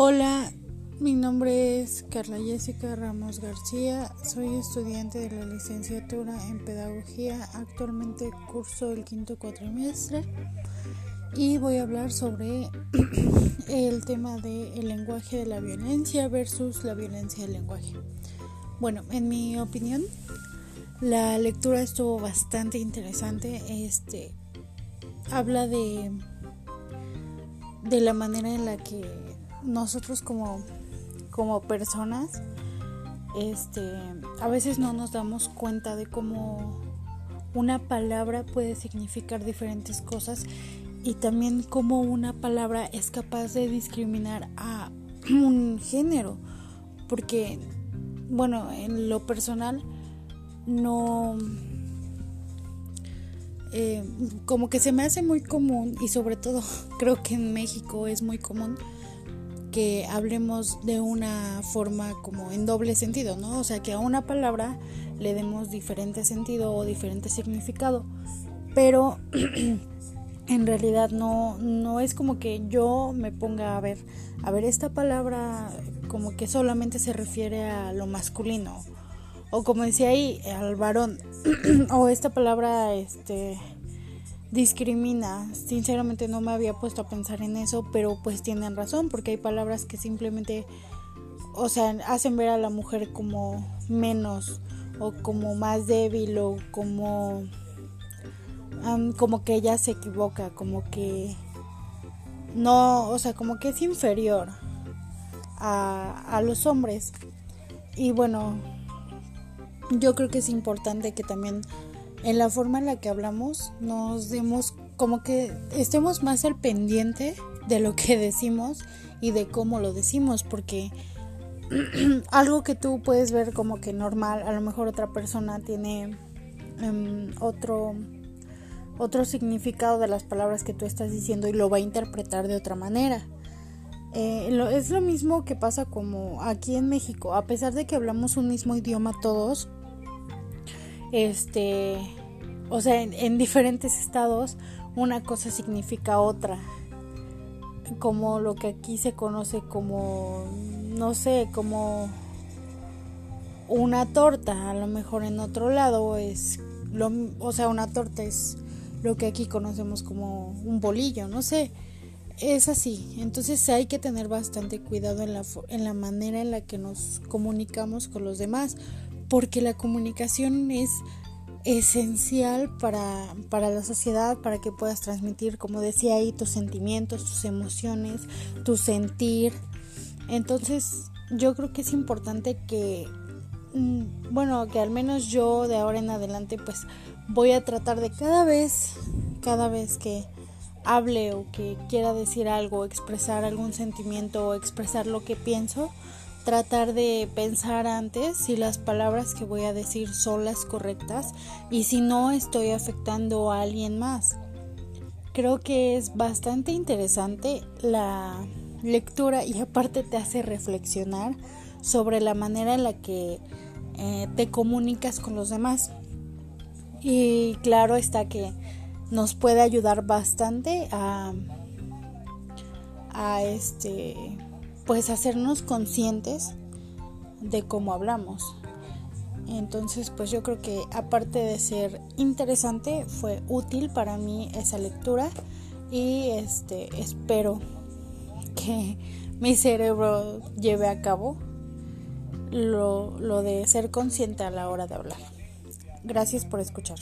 Hola, mi nombre es Carla Jessica Ramos García, soy estudiante de la licenciatura en Pedagogía, actualmente curso el quinto cuatrimestre y voy a hablar sobre el tema del lenguaje de la violencia versus la violencia del lenguaje. Bueno, en mi opinión, la lectura estuvo bastante interesante. Este habla de de la manera en la que nosotros como, como personas este a veces no nos damos cuenta de cómo una palabra puede significar diferentes cosas y también cómo una palabra es capaz de discriminar a un género. Porque bueno en lo personal no eh, como que se me hace muy común y sobre todo creo que en México es muy común que hablemos de una forma como en doble sentido, ¿no? O sea, que a una palabra le demos diferente sentido o diferente significado, pero en realidad no, no es como que yo me ponga a ver, a ver, esta palabra como que solamente se refiere a lo masculino. O como decía ahí, al varón, o esta palabra este discrimina. Sinceramente no me había puesto a pensar en eso, pero pues tienen razón, porque hay palabras que simplemente, o sea, hacen ver a la mujer como menos, o como más débil, o como, como que ella se equivoca, como que no, o sea, como que es inferior a, a los hombres. Y bueno, yo creo que es importante que también en la forma en la que hablamos nos demos como que estemos más al pendiente de lo que decimos y de cómo lo decimos porque algo que tú puedes ver como que normal a lo mejor otra persona tiene em, otro otro significado de las palabras que tú estás diciendo y lo va a interpretar de otra manera. Eh, es lo mismo que pasa como aquí en México a pesar de que hablamos un mismo idioma todos este, o sea, en, diferentes estados una cosa significa otra, como lo que aquí se conoce como, no sé, como una torta, a lo mejor en otro lado es, lo, o sea, una torta es lo que aquí conocemos como un bolillo, no sé, es así. Entonces hay que tener bastante cuidado en la, en la manera en la que nos comunicamos con los demás, porque la comunicación es esencial para, para, la sociedad, para que puedas transmitir, como decía ahí, tus sentimientos, tus emociones, tu sentir. Entonces, yo creo que es importante que, mm, bueno, que al menos yo de ahora en adelante, pues voy a tratar de cada vez, cada vez que hable o que quiera decir algo, expresar algún sentimiento o expresar lo que pienso, tratar de pensar antes si las palabras que voy a decir son las correctas y si no estoy afectando a alguien más. Creo que es bastante interesante la lectura y aparte te hace reflexionar sobre la manera en la que eh, te comunicas con los demás. Y claro está que nos puede ayudar bastante a, a este pues hacernos conscientes de cómo hablamos. Entonces, pues yo creo que aparte de ser interesante, fue útil para mí esa lectura y este espero que mi cerebro lleve a cabo lo, lo de ser consciente a la hora de hablar. Gracias por escuchar.